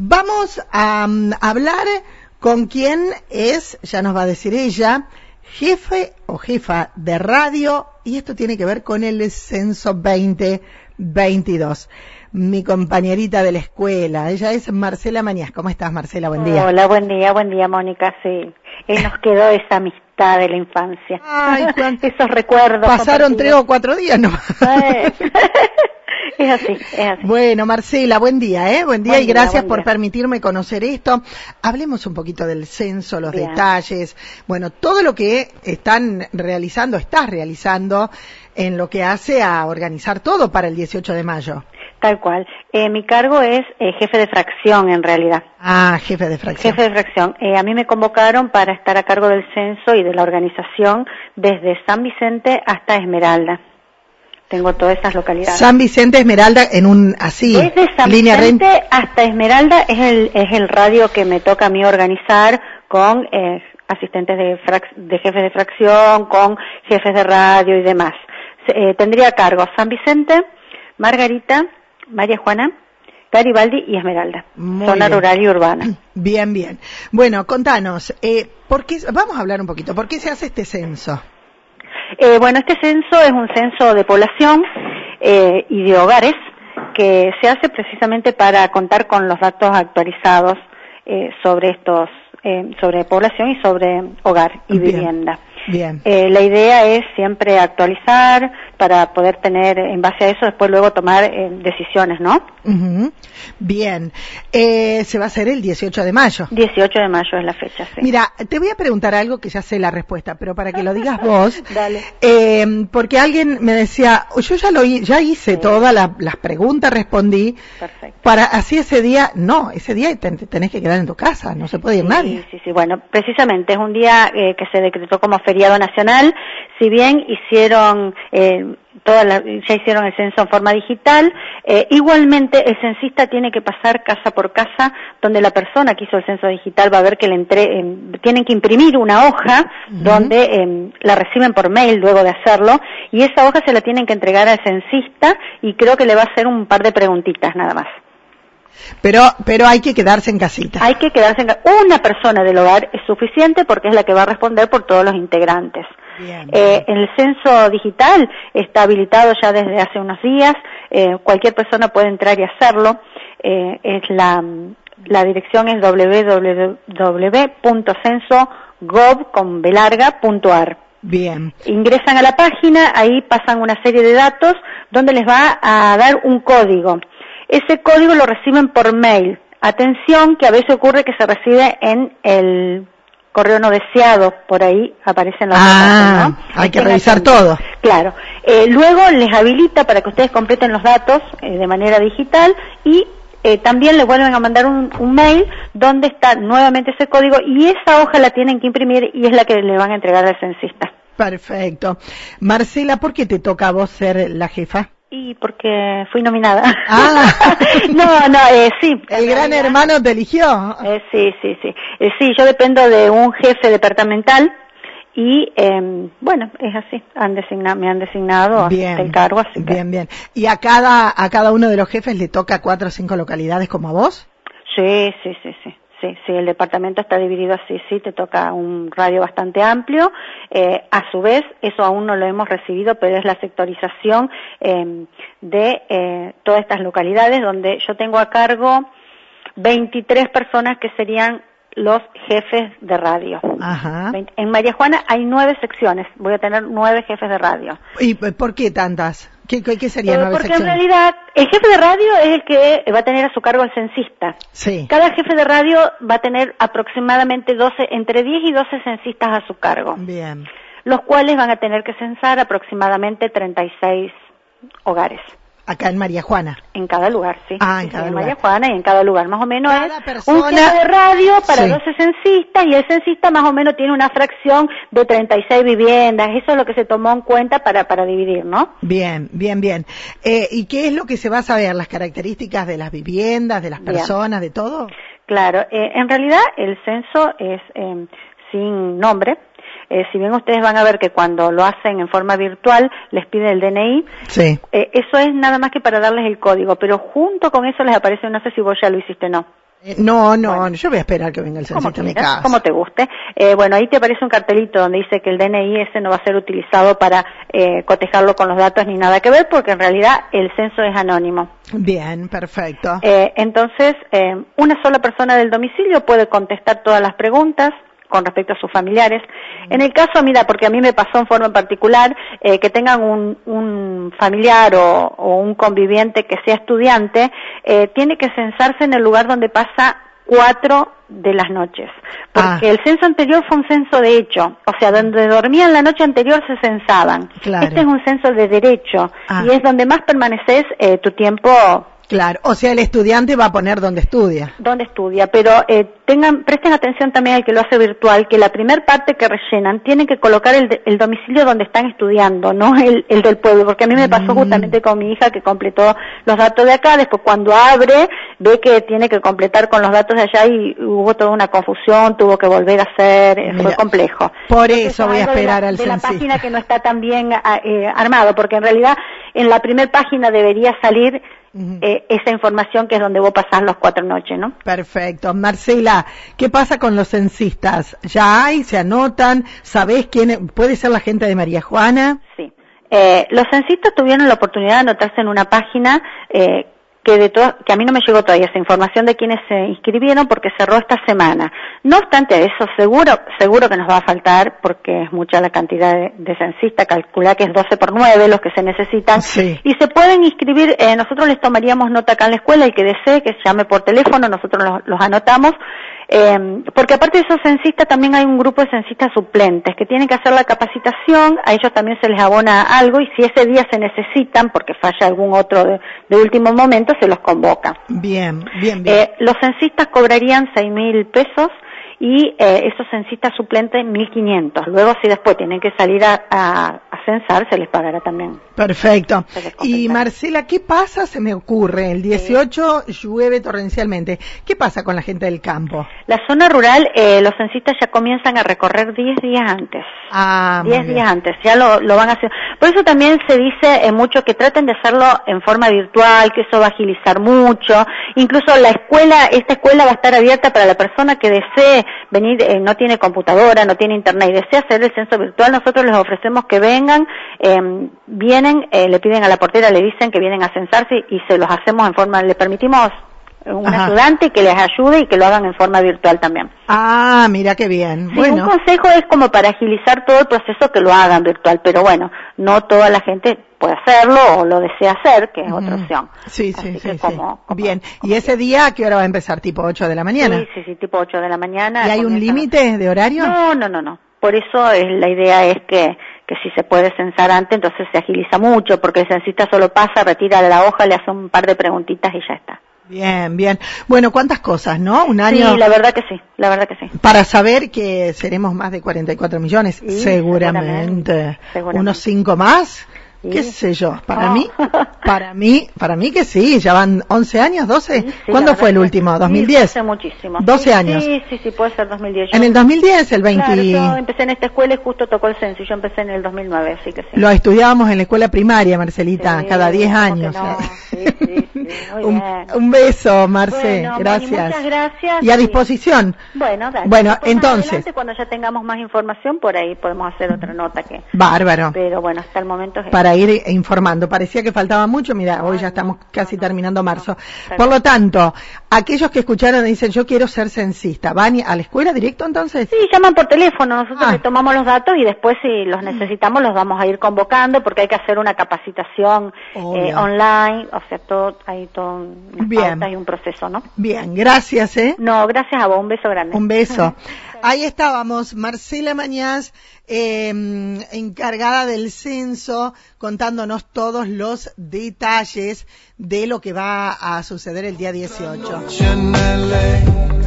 Vamos a um, hablar con quien es, ya nos va a decir ella, jefe o jefa de radio, y esto tiene que ver con el censo 2022. Mi compañerita de la escuela, ella es Marcela Mañas. ¿Cómo estás, Marcela? Buen día. Hola, buen día, buen día, Mónica. Sí, y nos quedó esa amistad de la infancia. Ay, Esos recuerdos. Pasaron tres o cuatro días nomás. Es así, es así. Bueno, Marcela, buen día, ¿eh? Buen día Buen y gracias por día. permitirme conocer esto. Hablemos un poquito del censo, los Bien. detalles, bueno, todo lo que están realizando, estás realizando en lo que hace a organizar todo para el 18 de mayo. Tal cual. Eh, mi cargo es eh, jefe de fracción, en realidad. Ah, jefe de fracción. Jefe de fracción. Eh, a mí me convocaron para estar a cargo del censo y de la organización desde San Vicente hasta Esmeralda. Tengo todas esas localidades. San Vicente Esmeralda en un así, Desde San línea Vicente hasta Esmeralda es el, es el radio que me toca a mí organizar con eh, asistentes de, frac- de jefes de fracción, con jefes de radio y demás. Eh, tendría a cargo San Vicente, Margarita, María Juana, Garibaldi y Esmeralda. Muy zona bien. rural y urbana. Bien, bien. Bueno, contanos, eh, ¿por qué, vamos a hablar un poquito, ¿por qué se hace este censo? Eh, bueno, este censo es un censo de población eh, y de hogares que se hace precisamente para contar con los datos actualizados eh, sobre estos, eh, sobre población y sobre hogar y Bien. vivienda. Bien. Eh, la idea es siempre actualizar para poder tener, en base a eso, después luego tomar eh, decisiones, ¿no? Ujú. Bien. Eh, se va a hacer el 18 de mayo. 18 de mayo es la fecha, sí. Mira, te voy a preguntar algo que ya sé la respuesta, pero para que lo digas vos, Dale. eh, porque alguien me decía, "Oh, yo ya lo ya hice Sí. todas la- las preguntas, respondí, Perfecto. para así ese día, no, ese día te, te tenés que quedar en tu casa, no se puede ir nadie. Sí, sí, sí. Bueno, precisamente es un día eh, que se decretó como feriado nacional. Si bien hicieron eh, toda la- ya hicieron el censo en forma digital, eh, igualmente el censista tiene que pasar casa por casa donde la persona que hizo el censo digital va a ver que le entre, eh, tienen que imprimir una hoja donde eh, la reciben por mail luego de hacerlo y esa hoja se la tienen que entregar al censista y creo que le va a hacer un par de preguntitas nada más. Pero, pero hay que quedarse en casita. Hay que quedarse en ca- una persona del hogar es suficiente porque es la que va a responder por todos los integrantes. Eh, el censo digital está habilitado ya desde hace unos días. eh, cualquier persona puede entrar y hacerlo. Eh, es la, la dirección es www.censogov.ar. Bien. Ingresan a la página, ahí pasan una serie de datos donde les va a dar un código. Ese código lo reciben por mail. Atención que a veces ocurre que se recibe en el correo no deseado, por ahí aparecen los Ah, datos, ¿no? hay que Estén revisar atentos. todo. Claro. Eh, luego les habilita para que ustedes completen los datos eh, de manera digital y eh, también les vuelven a mandar un, un mail donde está nuevamente ese código y esa hoja la tienen que imprimir y es la que le van a entregar al censista. Perfecto. Marcela, ¿por qué te toca a vos ser la jefa? Y porque fui nominada. Ah. no, no, eh, sí. El gran realidad, hermano te eligió. eh, sí, sí, sí. Eh, sí, yo dependo de un jefe departamental y, eh, bueno, es así. Han designado, me han designado Bien. el cargo, así que. Bien, bien. ¿Y a cada, a cada uno de los jefes le toca cuatro o cinco localidades como a vos? Sí, sí, sí, sí. Sí, sí, el departamento está dividido así, sí, te toca un radio bastante amplio. Eh, a su vez, eso aún no lo hemos recibido, pero es la sectorización eh, de eh, todas estas localidades donde yo tengo a cargo 23 personas que serían los jefes de radio. Ajá. En María Juana hay nueve secciones, voy a tener nueve jefes de radio. ¿Y por qué tantas? ¿Qué, qué, qué sería Eh, nueve porque en realidad el jefe de radio es el que va a tener a su cargo al censista. Sí. Cada jefe de radio va a tener aproximadamente 12, entre 10 y 12 censistas a su cargo, Bien. los cuales van a tener que censar aproximadamente 36 hogares Acá en María Juana. en cada lugar, sí. Ah, en Sí, cada lugar. María Juana y en cada lugar, más o menos Cada es persona- un de radio para Sí. 12 censistas y el censista más o menos tiene una fracción de 36 viviendas, eso es lo que se tomó en cuenta para, para dividir, ¿no? Bien, bien, bien. Eh, ¿Y qué es lo que se va a saber? ¿Las características de las viviendas, de las Bien. personas, de todo? Claro, eh, en realidad el censo es eh, sin nombre. Eh, si bien ustedes van a ver que cuando lo hacen en forma virtual les pide el DNI, Sí. eh, eso es nada más que para darles el código, pero junto con eso les aparece, no sé si vos ya lo hiciste o no. Eh, no, no, yo voy a esperar que venga el censista a mi casa. Como te guste. Eh, bueno, ahí te aparece un cartelito donde dice que el DNI ese no va a ser utilizado para eh, cotejarlo con los datos ni nada que ver, porque en realidad el censo es anónimo. Bien, perfecto. Eh, entonces, una sola persona del domicilio puede contestar todas las preguntas con respecto a sus familiares. En el caso, mira, porque a mí me pasó en forma particular, eh, que tengan un, un familiar o, o, un conviviente que sea estudiante, eh, tiene que censarse en el lugar donde pasa cuatro de las noches. Porque ah. el censo anterior fue un censo de hecho, o sea, donde dormían la noche anterior se censaban. Claro. Este es un censo de derecho Ah. y es donde más permaneces eh, tu tiempo Claro, o sea, el estudiante va a poner donde estudia. donde estudia, pero eh, tengan, presten atención también al que lo hace virtual, que la primer parte que rellenan tienen que colocar el, de- el domicilio donde están estudiando, no el, el del pueblo, porque a mí me pasó Mm. justamente con mi hija que completó los datos de acá, después cuando abre ve que tiene que completar con los datos de allá y hubo toda una confusión, tuvo que volver a hacer, eh, fue Mira, complejo. Por Entonces, eso voy a algo de la- esperar al de la página que no está tan bien ah, eh, armado, porque en realidad en la primer página debería salir Eh, esa información que es donde vos pasás las cuatro noches, ¿no? Perfecto. Marcela, ¿qué pasa con los censistas? ¿Ya hay? ¿Se anotan? ¿Sabés quién? ¿Puede ser la gente de María Juana? Sí. Eh, los censistas tuvieron la oportunidad de anotarse en una página eh, que de to- que a mí no me llegó todavía esa información de quienes se inscribieron porque cerró esta semana. No obstante eso, seguro seguro que nos va a faltar porque es mucha la cantidad de, de censistas, calcula que es 12 por 9 los que se necesitan. Sí. Y se pueden inscribir, eh, nosotros les tomaríamos nota acá en la escuela, el que desee que llame por teléfono, nosotros los, los anotamos, eh, porque aparte de esos censistas también hay un grupo de censistas suplentes que tienen que hacer la capacitación, a ellos también se les abona algo y si ese día se necesitan, porque falla algún otro de, de último momento, se los convoca. Bien, bien, bien. Eh, los censistas cobrarían seis mil pesos y eh, esos censistas suplentes 1.500. Luego, si después tienen que salir a, a, a censar, se les pagará también. Perfecto. se Y. Marcela, ¿qué pasa? Se me ocurre, el 18 llueve torrencialmente. ¿Qué pasa con la gente del campo? La zona rural, eh, los censistas ya comienzan a recorrer 10 días antes. Ah, muy 10 bien. días antes, ya lo, lo van a hacer. Por eso también se dice eh, mucho que traten de hacerlo en forma virtual, que eso va a agilizar mucho. Incluso la escuela, esta escuela va a estar abierta para la persona que desee venir, eh, no tiene computadora, no tiene internet y desea hacer el censo virtual. Nosotros les ofrecemos que vengan, eh, vienen, eh, le piden a la portera, le dicen que vienen a censarse y se los hacemos en forma, le permitimos un Ajá. ayudante que les ayude y que lo hagan en forma virtual también. Ah, mira qué bien. Sí, bueno, un consejo es como para agilizar todo el proceso que lo hagan virtual, pero bueno, no toda la gente puede hacerlo o lo desea hacer, que es otra opción. Sí, Así sí, que sí, como- sí. como- Bien. como ¿Y ese día a qué hora va a empezar? ¿Tipo 8 de la mañana? Sí, sí, sí, tipo 8 de la mañana. ¿Y hay un límite de horario? No, no, no, no. Por eso es, la idea es que, que si se puede censar antes, entonces se agiliza mucho, porque el censista solo pasa, retira la hoja, le hace un par de preguntitas y ya está. Bien, bien. Bueno, cuántas cosas, ¿no? Un año Sí, la verdad que sí, la verdad que sí. para saber que seremos más de 44 millones, Sí, seguramente. seguramente, seguramente. Unos cinco más, Sí. qué sé yo. Para Oh. mí, para mí, para mí que sí, ya van 11 años, 12. Sí, sí, ¿Cuándo fue el último? que- ¿2010? Sí, hace muchísimo. 12 Sí, años. Sí, sí, sí, puede ser 2010. Yo- En el 2010, el 20, Claro, yo empecé en esta escuela y justo tocó el censo yo empecé en el 2009, así que sí. lo estudiábamos en la escuela primaria, Marcelita, cada 10 ¿cómo años. no? Sí, sí, un, beso, Marce, Bueno, Moni, gracias. muchas gracias. Y a disposición. Bueno, dale. Bueno, Después, entonces. adelante, cuando ya tengamos más información, por ahí podemos hacer otra nota que... Bárbaro. Pero bueno, hasta el momento es... para ir informando. Parecía que faltaba mucho, mira, hoy ya estamos casi terminando marzo. Por lo tanto, aquellos que escucharon dicen, yo quiero ser censista, ¿van a la escuela directo entonces? Sí, llaman por teléfono, nosotros Ah. le tomamos los datos y después si los necesitamos los vamos a ir convocando porque hay que hacer una capacitación eh, online, o sea, todo, hay todo un, Bien. pautas y un proceso, ¿no? Bien, gracias, ¿eh? No, gracias a vos, un beso grande. Un beso. Ahí estábamos, Marcela Mañaz, eh, encargada del censo, contándonos todos los detalles de lo que va a suceder el día 18. Noche en LA.